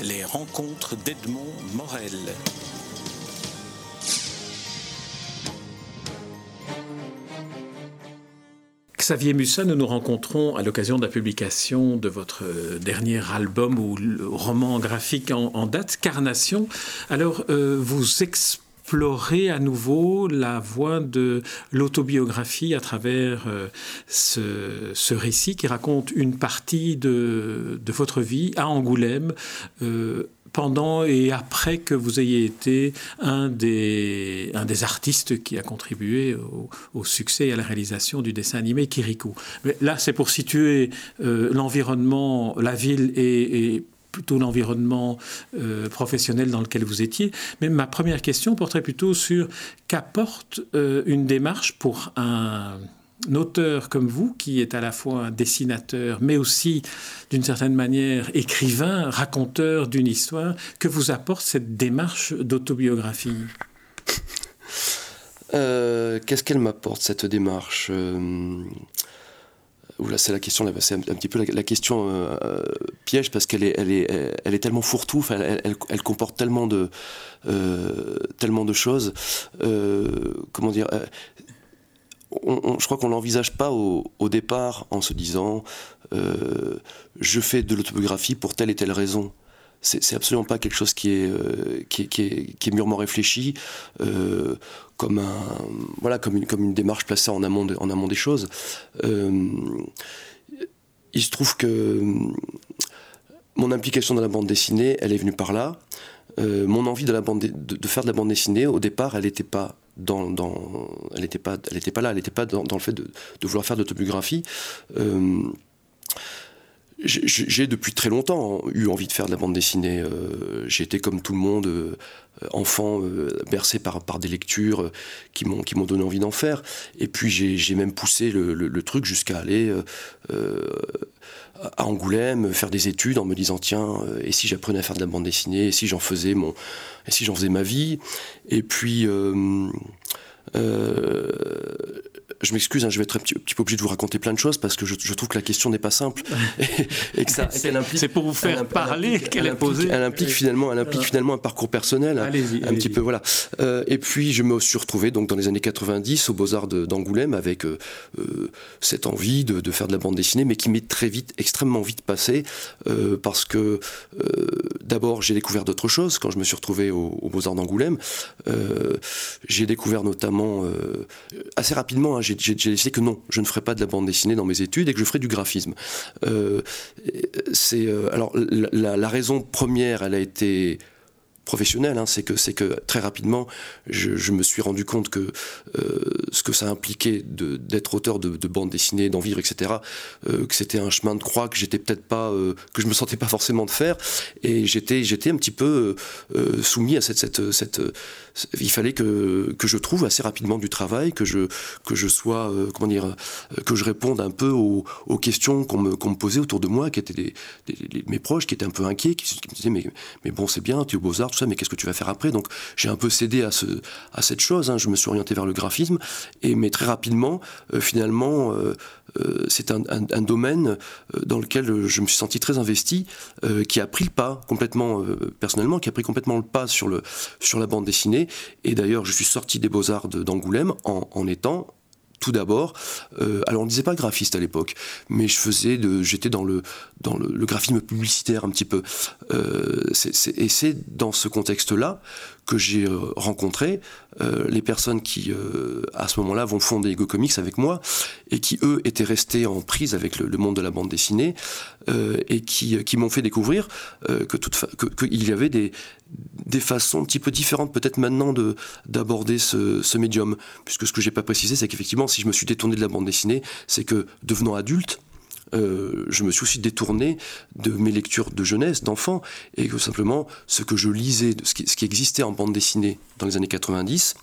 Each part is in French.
Les rencontres d'Edmond Morel. Xavier Mussa, nous nous rencontrons à l'occasion de la publication de votre dernier album ou roman graphique en, date, Carnation. Alors, euh, vous explorez à nouveau la voie de l'autobiographie à travers euh, ce, récit qui raconte une partie de, votre vie à Angoulême. Euh, pendant et après que vous ayez été un des, artistes qui a contribué au, succès et à la réalisation du dessin animé Kirikou. Là, c'est pour situer euh, l'environnement, la ville et, plutôt l'environnement euh, professionnel dans lequel vous étiez. Mais ma première question porterait plutôt sur qu'apporte euh, une démarche pour un auteur comme vous, qui est à la fois un dessinateur, mais aussi, d'une certaine manière, écrivain, raconteur d'une histoire, que vous apporte cette démarche d'autobiographie? Euh, Qu'est-ce qu'elle m'apporte, cette démarche? C'est la question, c'est un, petit peu la, question euh, piège parce qu'elle est, elle est, elle est tellement fourre-tout, elle, comporte tellement de, euh, choses. comment dire je crois qu'on l'envisage pas au, départ en se disant euh, je fais de l'autobiographie pour telle et telle raison. C'est absolument pas quelque chose qui est, euh, qui, est, mûrement réfléchi, euh, comme, un, voilà, comme, une, comme une démarche placée en amont, en amont des choses. il se trouve que mon implication dans la bande dessinée, elle est venue par là. mon envie de, la bande de, faire de la bande dessinée, au départ, elle n'était pas dans, elle n'était pas, elle était pas là, elle n'était pas dans, le fait de, vouloir faire d'autobiographie. Euh, j'ai depuis très longtemps eu envie de faire de la bande dessinée. Euh, j'ai été comme tout le monde, euh, enfant, bercé par, par des lectures qui m'ont donné envie d'en faire. Et puis j'ai même poussé le, truc jusqu'à aller à Angoulême, faire des études en me disant tiens, et si j'apprenais à faire de la bande dessinée, et si j'en faisais mon, et si j'en faisais ma vie. Et puis euh, je m'excuse, hein, je vais être un petit, peu obligé de vous raconter plein de choses parce que je, trouve que la question n'est pas simple et, que ça, c'est pour vous faire parler qu'elle est posée. Elle implique finalement, elle implique finalement un parcours personnel, un, petit peu voilà. Euh, et puis je me suis retrouvé donc dans les années 90 aux Beaux Arts d'Angoulême avec euh, cette envie de, faire de la bande dessinée, mais qui m'est très vite, extrêmement vite passé parce que d'abord j'ai découvert d'autres choses quand je me suis retrouvé aux, Beaux Arts d'Angoulême. j'ai découvert notamment euh, assez rapidement, hein, j'ai décidé que non, je ne ferai pas de la bande dessinée dans mes études et que je ferai du graphisme. Euh, euh, alors la, raison première, elle a été professionnelle, hein, c'est que que très rapidement, je, me suis rendu compte que ce que ça impliquait d'être auteur de, bande dessinée, d'en vivre, etc., que c'était un chemin de croix que j'étais peut-être pas, que je me sentais pas forcément de faire, et j'étais un petit peu soumis à cette cette, cette il fallait que, que je trouve assez rapidement du travail, que je, que je sois, euh, comment dire, euh, que je réponde un peu aux, aux questions qu'on me, me, posait autour de moi, qui étaient des, mes proches, qui étaient un peu inquiets, qui, me disaient mais, mais bon c'est bien, tu es au Beaux-Arts, tout mais qu'est-ce que tu vas faire après? Donc j'ai un peu cédé à, ce, à cette chose, hein. je me suis orienté vers le graphisme, et, mais très rapidement, euh, finalement, c'est un, un, domaine dans lequel je me suis senti très investi, qui a pris le pas complètement, personnellement, qui a pris complètement le pas sur, le, sur la bande dessinée, et d'ailleurs, je suis sorti des beaux-arts d'Angoulême en, étant tout d'abord, euh, alors on ne disait pas graphiste à l'époque, mais je faisais de, j'étais dans le dans le, graphisme publicitaire un petit peu. Euh, et c'est dans ce contexte-là que j'ai euh, rencontré les personnes qui, à ce moment-là, vont fonder Ego Comics avec moi et qui, eux, étaient restés en prise avec le, monde de la bande dessinée et qui, m'ont fait découvrir que qu'il y avait des, des façons un petit peu différentes peut-être maintenant de d'aborder ce, médium. Puisque ce que j'ai pas précisé c'est qu'effectivement si je me suis détourné de la bande dessinée c'est que devenant adulte euh, je me suis aussi détourné de mes lectures de jeunesse, d'enfant, et que simplement ce que je lisais, ce qui, existait en bande dessinée dans les années 90,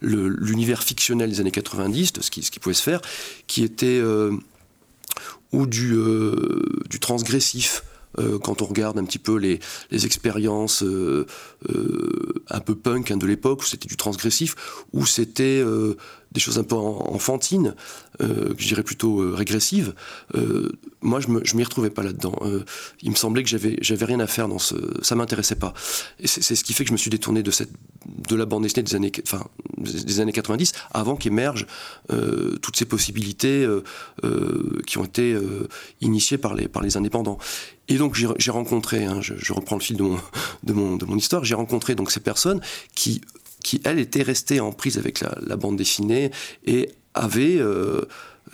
l'univers fictionnel des années 90, de ce qui, pouvait se faire, qui était euh, ou du, euh, transgressif, quand on regarde un petit peu les, expériences un peu punk hein, de l'époque, où c'était du transgressif, où c'était des choses un peu enfantines, euh, je dirais plutôt euh, régressives, euh, moi je, je m'y retrouvais pas là-dedans. il me semblait que j'avais, rien à faire dans ce, ça m'intéressait pas. Et c'est, ce qui fait que je me suis détourné de cette, de la bande dessinée des années, enfin, des années 90, avant qu'émergent toutes ces possibilités qui ont été initiées par les, indépendants. Et donc j'ai, rencontré, hein, je, reprends le fil de mon, de mon, de mon histoire, j'ai rencontré donc ces personnes qui qui, elle, était restée en prise avec la, bande dessinée et avait euh,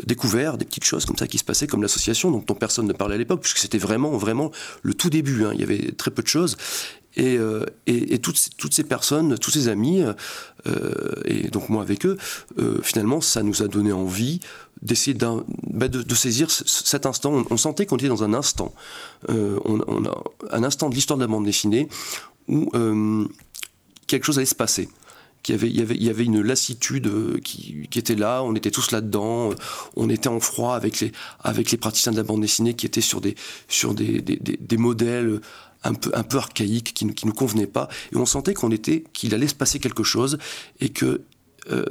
découvert des petites choses comme ça qui se passaient, comme l'association dont, personne ne parlait à l'époque, puisque c'était vraiment, vraiment le tout début. Hein. Il y avait très peu de choses. Et, euh, toutes, ces personnes, tous ces amis, euh, et donc moi avec eux, finalement, ça nous a donné envie d'essayer bah, de, saisir cet instant. On, sentait qu'on était dans un instant, un instant de l'histoire de la bande dessinée où quelque chose allait se passer qu'il y avait, il y avait, une lassitude euh, qui, était là, on était tous là-dedans, euh, on était en froid avec les, praticiens de la bande dessinée qui étaient sur des, modèles un peu, archaïques qui, qui nous convenaient pas, et on sentait qu'on était, qu'il allait se passer quelque chose et que euh,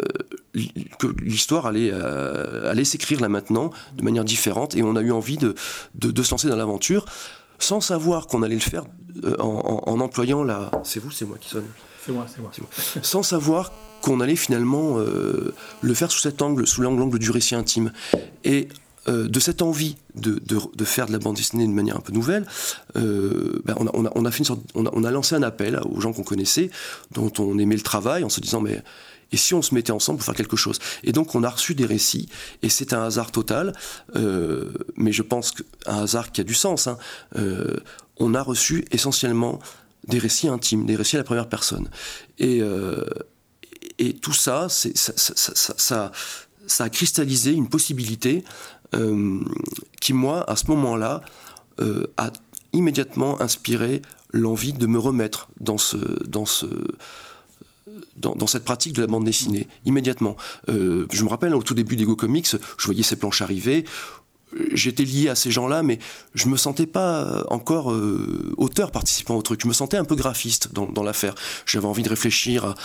l'histoire allait, s'écrire là maintenant de manière différente. Et on a eu envie de, se lancer dans l'aventure sans savoir qu'on allait le faire en, employant la... C'est vous, c'est moi qui sonne c'est moi, c'est moi. Sans savoir qu'on allait finalement euh, le faire sous cet angle, sous l'angle du récit intime. Et euh, de cette envie de, faire de la bande dessinée d'une manière un peu nouvelle, on, a, lancé un appel aux gens qu'on connaissait, dont on aimait le travail, en se disant mais et si on se mettait ensemble pour faire quelque chose? Et donc on a reçu des récits, et c'est un hasard total, euh, mais je pense qu'un hasard qui a du sens. Hein, on a reçu essentiellement des récits intimes, des récits à la première personne. Et, euh, tout ça, ça a cristallisé une possibilité euh, qui, moi, à ce moment-là, euh, a immédiatement inspiré l'envie de me remettre dans ce... Dans ce dans, dans, cette pratique de la bande dessinée, immédiatement. Je me rappelle, au tout début d'Ego Comics, je voyais ces planches arriver, j'étais lié à ces gens-là, mais je me sentais pas encore euh, auteur participant au truc. Je me sentais un peu graphiste dans, l'affaire. J'avais envie de réfléchir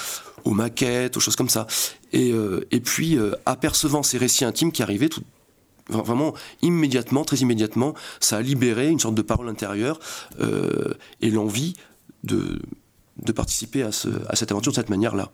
aux maquettes, aux choses comme ça. Et, euh, puis, euh, apercevant ces récits intimes qui arrivaient, tout, vraiment immédiatement, très immédiatement, ça a libéré une sorte de parole intérieure et l'envie de, participer à cette aventure de cette manière-là.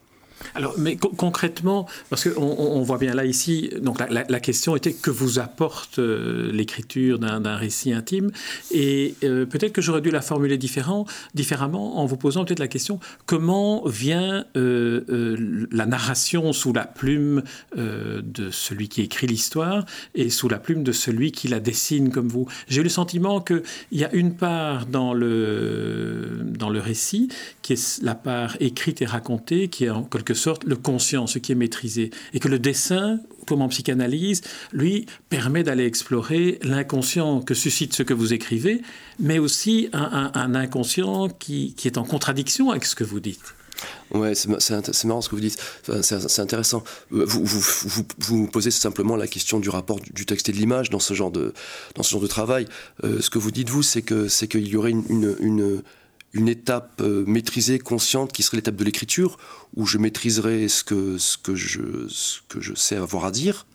Alors, mais concrètement, parce qu'on on voit bien là ici, donc la, question était que vous apporte euh, l'écriture d'un récit intime, et euh, peut-être que j'aurais dû la formuler différemment en vous posant peut-être la question comment vient euh, la narration sous la plume de celui qui écrit l'histoire et sous la plume de celui qui la dessine comme vous? J'ai eu le sentiment qu'il y a une part dans le dans le récit qui est la part écrite et racontée, qui est en quelque sorte le conscient, ce qui est maîtrisé. Et que le dessin, comme en psychanalyse, lui, permet d'aller explorer l'inconscient que suscite ce que vous écrivez, mais aussi un, inconscient qui, est en contradiction avec ce que vous dites. Ouais, c'est marrant ce que vous dites. c'est intéressant. Vous vous, vous, posez simplement la question du rapport du texte et de l'image dans ce genre de dans ce genre de travail. Euh, ce que vous dites vous, c'est que c'est qu'il y aurait une, une une étape euh, maîtrisée, consciente, qui serait l'étape de l'écriture, où je maîtriserais ce que, ce que, je, ce que je sais avoir à dire.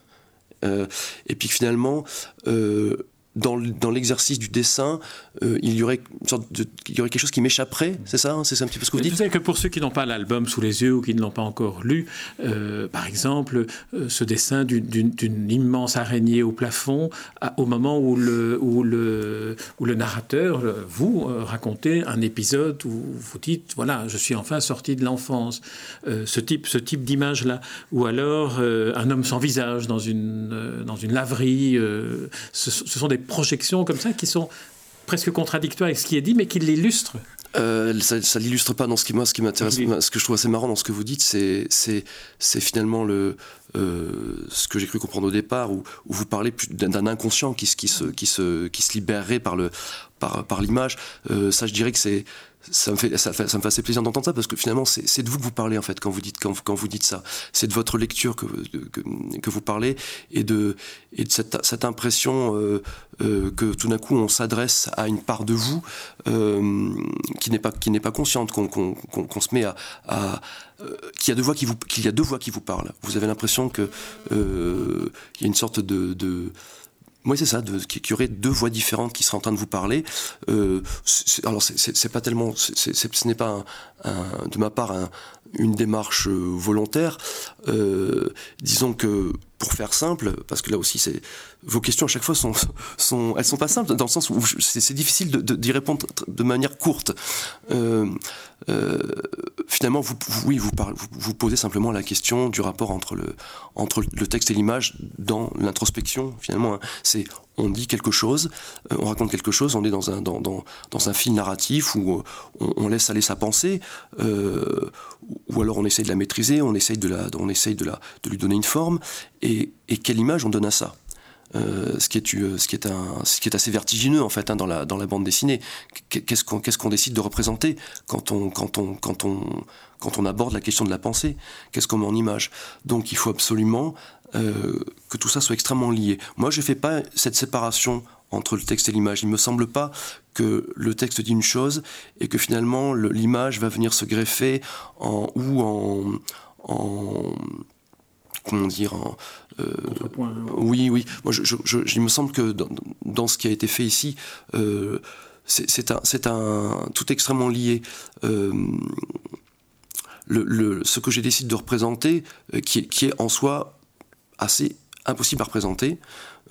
Euh, et puis finalement, euh, dans, l'exercice du dessin, euh, il, y aurait une sorte de, il y aurait quelque chose qui m'échapperait, c'est ça hein, C'est un petit peu ce que vous dites Vous savez que pour ceux qui n'ont pas l'album sous les yeux ou qui ne l'ont pas encore lu, euh, par exemple, euh, ce dessin d'une immense araignée au plafond, au moment où le, où le, où le narrateur, vous, racontez un épisode où vous dites, voilà, je suis enfin sorti de l'enfance, ce type, ce type d'image-là, ou alors un homme sans visage dans une, dans une laverie, ce, ce sont des projections comme ça qui sont presque contradictoires avec ce qui est dit, mais qui l'illustrent. Euh, ça, ça l'illustre pas dans ce qui moi ce qui m'intéresse ce que je trouve assez marrant dans ce que vous dites c'est c'est c'est finalement le euh, ce que j'ai cru comprendre au départ où, où vous parlez d'un inconscient qui, qui se qui se qui se libérerait par le par par l'image euh, ça je dirais que c'est ça me fait ça, fait, ça me fait assez plaisir d'entendre ça parce que finalement c'est de vous que vous parlez en fait quand vous dites quand, quand vous dites ça c'est de votre lecture que, que, que, vous parlez et de et de cette, cette impression euh, euh, que tout d'un coup on s'adresse à une part de vous euh, qui n'est pas qui n'est pas consciente qu'on qu'on qu'on se met à, à qu'il y a deux voix qui vous qu'il y a deux voix qui vous parlent. Vous avez l'impression que il y a une sorte de, de oui, c'est ça, qu'il y aurait deux voix différentes qui seraient en train de vous parler. Euh, alors, c'est pas tellement, ce n'est pas de ma part une démarche volontaire. Euh, disons que pour faire simple, parce que là aussi, c'est vos questions à chaque fois sont, sont, elles sont pas simples dans le sens où c'est difficile d'y répondre de manière courte. Euh, euh, finalement, vous, oui, vous, posez simplement la question du rapport entre le, entre le texte et l'image dans l'introspection. Finalement, hein. c'est on dit quelque chose, euh, on raconte quelque chose, on est dans un, dans, fil narratif où on, on, laisse aller sa pensée, euh, ou alors on essaye de la maîtriser, on essaye de, lui donner une forme, et quelle image on donne à ça? Euh, ce, qui est, euh, ce, qui est assez vertigineux en fait hein, dans, la, bande dessinée. Qu'est-ce qu'on décide de représenter quand on, aborde la question de la pensée? Qu'est-ce qu'on met en image? Donc il faut absolument euh, que tout ça soit extrêmement lié. Moi je ne fais pas cette séparation entre le texte et l'image. Il ne me semble pas que le texte dit une chose et que finalement l'image va venir se greffer en, ou en, en comment dire euh, Oui, oui. Moi, il me semble que dans, ce qui a été fait ici, euh, c'est un, un, tout extrêmement lié. Euh, ce que j'ai décidé de représenter, qui, est en soi assez impossible à représenter,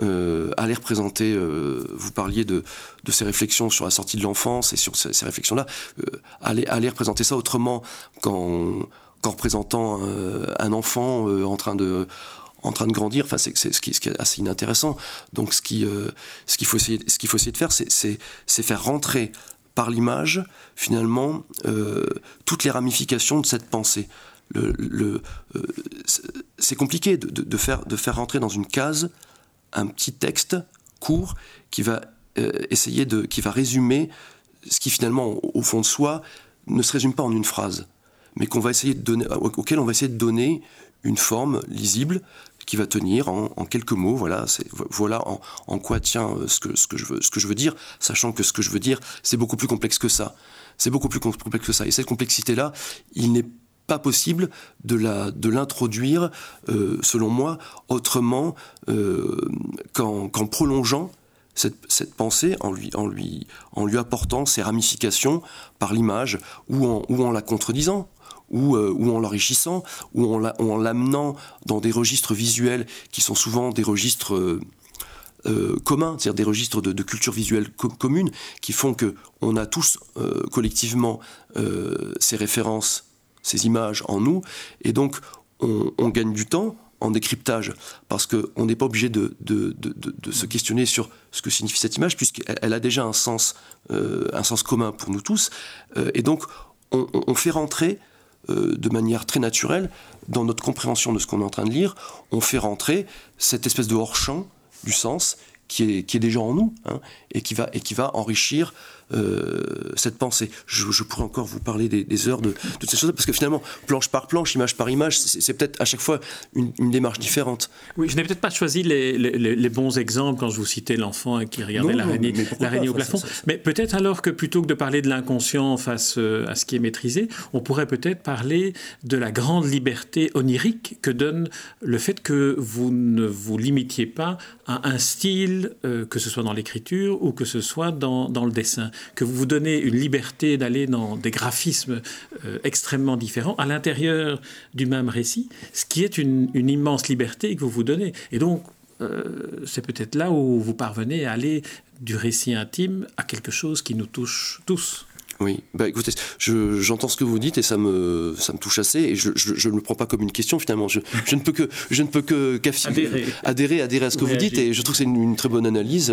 à les représenter, vous parliez de, ces réflexions sur la sortie de l'enfance et sur ces, réflexions-là, aller, représenter ça autrement qu'en représentant euh, un enfant euh, en train de en train de grandir. Enfin, c'est ce qui, est assez inintéressant. Donc, ce qui euh, ce qu'il faut qu'il faut essayer de faire, c'est faire rentrer par l'image finalement toutes les ramifications de cette pensée. Le c'est compliqué de, de, faire de faire rentrer dans une case un petit texte court qui va essayer de qui va résumer ce qui finalement au fond de soi ne se résume pas en une phrase mais qu'on va essayer de donner, auquel on va essayer de donner une forme lisible qui va tenir en, quelques mots. Voilà, voilà en, quoi tient euh, ce que, je veux, dire, sachant que ce que je veux dire, c'est beaucoup plus complexe que ça. C'est beaucoup plus complexe que ça. Et cette complexité-là, il n'est pas possible de, l'introduire, euh, selon moi, autrement euh, qu'en, prolongeant cette, pensée en lui, apportant ses ramifications par l'image ou en la contredisant ou, euh, ou en l'enrichissant, ou en l'amenant dans des registres visuels qui sont souvent des registres euh, euh, communs, c'est-à-dire des registres de, culture visuelle commune, qui font que on a tous collectivement ces références, ces images en nous, et donc on, gagne du temps en décryptage, parce qu'on n'est pas obligé de, se questionner sur ce que signifie cette image, puisqu'elle elle a déjà un sens, un sens commun pour nous tous, et donc on, on fait rentrer euh, de manière très naturelle, dans notre compréhension de ce qu'on est en train de lire, on fait rentrer cette espèce de hors-champ du sens qui est, qui est déjà en nous hein, et, qui va, et qui va enrichir euh, cette pensée. Je, pourrais encore vous parler des, heures de, toutes ces choses parce que finalement, planche par planche, image par image, c'est peut-être à chaque fois une, démarche différente. Oui, je n'ai peut-être pas choisi les, les, bons exemples quand je vous citais l'enfant qui regardait l'araignée au plafond. Mais peut-être alors que plutôt que de parler de l'inconscient face euh, à ce qui est maîtrisé, on pourrait peut-être parler de la grande liberté onirique que donne le fait que vous ne vous limitiez pas à un style, euh, que ce soit dans l'écriture ou que ce soit dans, le dessin que vous vous donnez une liberté d'aller dans des graphismes euh, extrêmement différents à l'intérieur du même récit, ce qui est une, immense liberté que vous vous donnez. Et donc, euh, c'est peut-être là où vous parvenez à aller du récit intime à quelque chose qui nous touche tous. Oui, bah écoutez, j'entends ce que vous dites et ça me, ça me touche assez et je, je, ne le prends pas comme une question finalement. Je, je ne peux que, je ne peux que adhérer. adhérer. adhérer, à ce que vous dites et je trouve que c'est une, très bonne analyse.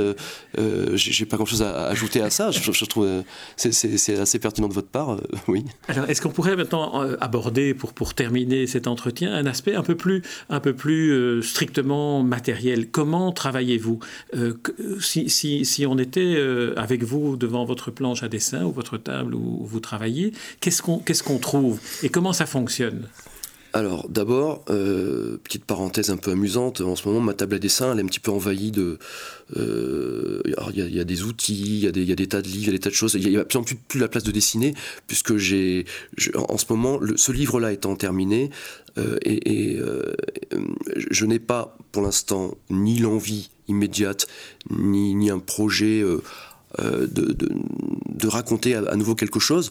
Euh, J'ai pas grand chose à, ajouter à ça. Je, trouve euh, c'est assez pertinent de votre part. Euh, oui. Alors, est-ce qu'on pourrait maintenant euh, aborder pour pour terminer cet entretien un aspect un peu plus un peu plus strictement matériel? Comment travaillez-vous si, si, si on était avec vous devant votre planche à dessin ou votre table où vous travaillez, qu'est-ce qu'on trouve et comment ça fonctionne? Alors d'abord, euh, petite parenthèse un peu amusante, en ce moment ma table à dessin elle est un petit peu envahie de... Euh, il y, a, des outils, il y, a des, tas de livres, il y a des tas de choses. Il n'y a, plus, plus la place de dessiner, puisque j'ai, en ce moment, ce livre-là étant terminé, euh, et, je n'ai pas pour l'instant ni l'envie immédiate, ni, ni un projet. Euh, de, de, raconter à, nouveau quelque chose.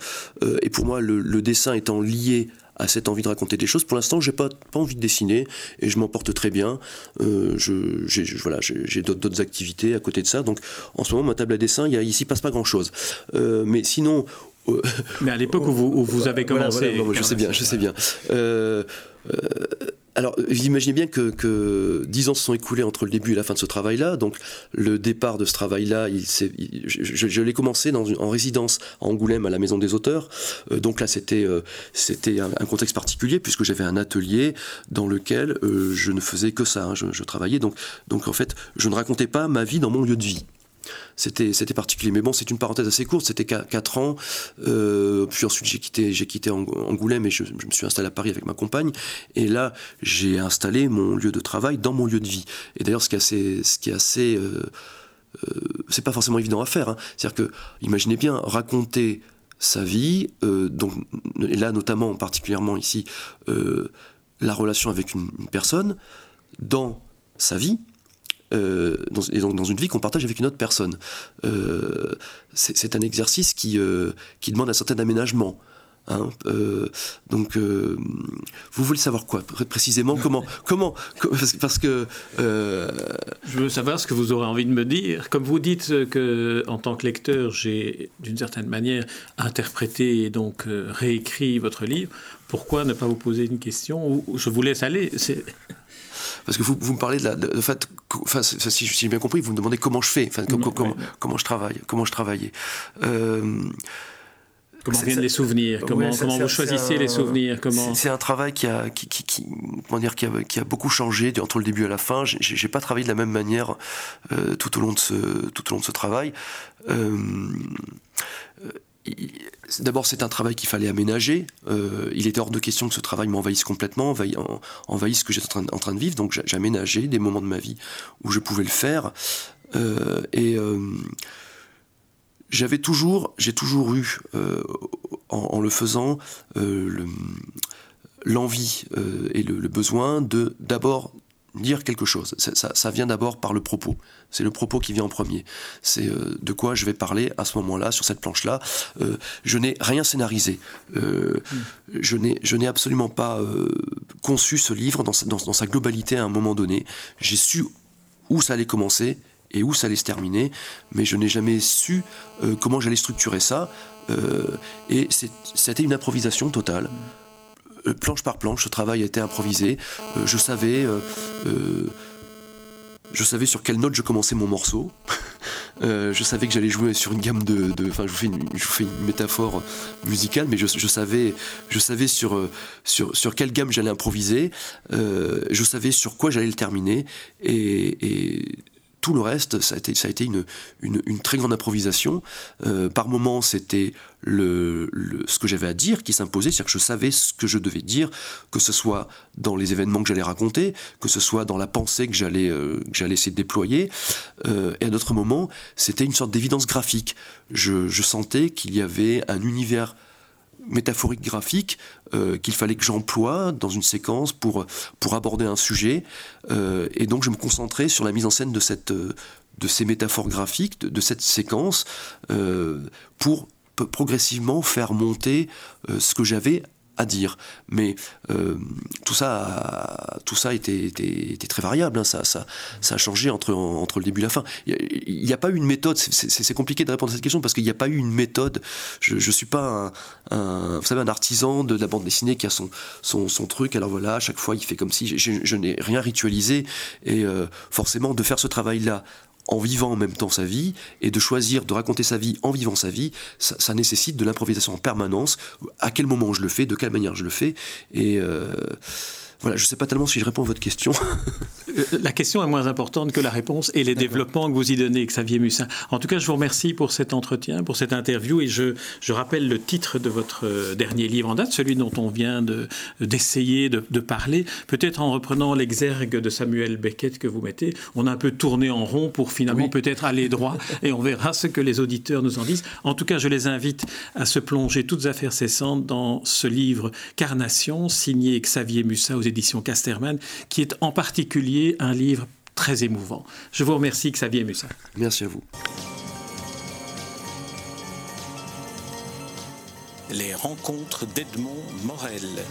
et pour moi, le, le, dessin étant lié à cette envie de raconter des choses. Pour l'instant, j'ai pas, pas envie de dessiner et je m'en porte très bien. Euh, je, j'ai, voilà, j'ai, d'autres, activités à côté de ça. Donc, en ce moment, ma table à dessin, il y a, ici passe pas grand chose. Euh, mais sinon. Euh, mais à l'époque où vous, vous avez commencé. je sais bien, je sais bien. Euh, alors, vous imaginez bien que, que 10 ans se sont écoulés entre le début et la fin de ce travail-là. Donc, le départ de ce travail-là, il, je, l'ai commencé en résidence à Angoulême, à la Maison des auteurs. Euh, donc là, c'était euh, un, contexte particulier, puisque j'avais un atelier dans lequel euh, je ne faisais que ça. Hein. je, travaillais. Donc, en fait, je ne racontais pas ma vie dans mon lieu de vie. C'était, particulier. Mais bon, c'est une parenthèse assez courte, c'était 4 ans. Euh, puis ensuite, j'ai quitté, Angoulême et je, me suis installé à Paris avec ma compagne. Et là, j'ai installé mon lieu de travail dans mon lieu de vie. Et d'ailleurs, ce qui est assez. Ce qui est assez euh, euh, pas forcément évident à faire. Hein. C'est-à-dire que, imaginez bien, raconter sa vie, donc, et là notamment, particulièrement ici, la relation avec une personne, dans sa vie, euh, dans, et donc dans une vie qu'on partage avec une autre personne. Euh, c'est un exercice qui, euh, qui demande un certain aménagement. Hein, donc, vous voulez savoir quoi précisément Comment Comment Parce que, je veux savoir ce que vous aurez envie de me dire. Comme vous dites que, en tant que lecteur, j'ai d'une certaine manière interprété et donc réécrit votre livre. Pourquoi ne pas vous poser une question Je vous laisse aller? Parce que vous, vous me parlez de la. De, fait, enfin, si, j'ai bien compris, vous me demandez comment je fais, enfin, comment, comment, je travaille, comment je travaillais. Euh, Comment viennent les souvenirs Comment, comment vous choisissez les souvenirs Comment C'est un travail qui a, qui, qui, qui, comment dire, qui, a, qui a beaucoup changé entre le début et la fin. J'ai pas travaillé de la même manière euh, tout au long de ce tout au long de ce travail. Euh, D'abord, c'est un travail qu'il fallait aménager. Euh, il était hors de question que ce travail m'envahisse complètement, envahisse ce que j'étais en, train de vivre. Donc, aménagé des moments de ma vie où je pouvais le faire. Euh, et euh, j'avais toujours, j'ai toujours eu, en, le faisant, l'envie et le, besoin de d'abord dire quelque chose. Ça, vient d'abord par le propos. C'est le propos qui vient en premier. C'est euh, de quoi je vais parler à ce moment-là, sur cette planche-là. Euh, je n'ai rien scénarisé. Euh, mm. Je n'ai absolument pas conçu ce livre dans sa, globalité à un moment donné. J'ai su où ça allait commencer et où ça allait se terminer, mais je n'ai jamais su comment j'allais structurer ça. et c'était une improvisation totale. Euh, planche par planche, ce travail a été improvisé. Euh, je savais, euh, je savais sur quelle note je commençais mon morceau. je savais que j'allais jouer sur une gamme de, enfin, je vous fais une, je fais une métaphore musicale, mais je, savais, je savais sur, sur, sur quelle gamme j'allais improviser. je savais sur quoi j'allais le terminer, et tout le reste, ça a été, une, très grande improvisation. Euh, par moments, c'était ce que j'avais à dire qui s'imposait, c'est-à-dire que je savais ce que je devais dire, que ce soit dans les événements que j'allais raconter, que ce soit dans la pensée que j'allais euh, déployer. Euh, et à d'autres moments, c'était une sorte d'évidence graphique. Je sentais qu'il y avait un univers métaphorique graphique euh, qu'il fallait que j'emploie dans une séquence pour, aborder un sujet. Euh, et donc je me concentrais sur la mise en scène de, de ces métaphores graphiques, de, cette séquence, euh, pour progressivement faire monter ce que j'avais à dire. Mais euh, tout ça, tout ça était, très variable. Hein. Ça, a changé entre, le début et la fin. Il n'y a, pas eu une méthode. C'est compliqué de répondre à cette question parce qu'il n'y a pas eu une méthode. Je ne suis pas un, vous savez, un artisan de la bande dessinée qui a son, truc. Alors voilà, à chaque fois, il fait comme si je, n'ai rien ritualisé. Et euh, forcément, de faire ce travail-là en vivant en même temps sa vie et de choisir de raconter sa vie en vivant sa vie, ça, nécessite de l'improvisation en permanence. À quel moment je le fais, de quelle manière je le fais? Et euh, Voilà, je ne sais pas tellement si je réponds à votre question. Euh, la question est moins importante que la réponse et les développements que vous y donnez, Xavier Mussin. En tout cas, je vous remercie pour cet entretien, pour cette interview, et je, je rappelle le titre de votre euh, dernier livre en date, celui dont on vient d'essayer de, de, parler, peut-être en reprenant l'exergue de Samuel Beckett que vous mettez. On a un peu tourné en rond pour finalement peut-être aller droit, et on verra ce que les auditeurs nous en disent. En tout cas, je les invite à se plonger toutes affaires cessantes dans ce livre Carnation, signé Xavier Mussin aux éditions Casterman, qui est en particulier un livre très émouvant. Je vous remercie, Xavier Mussin. Merci à vous. Les rencontres d'Edmond Morel.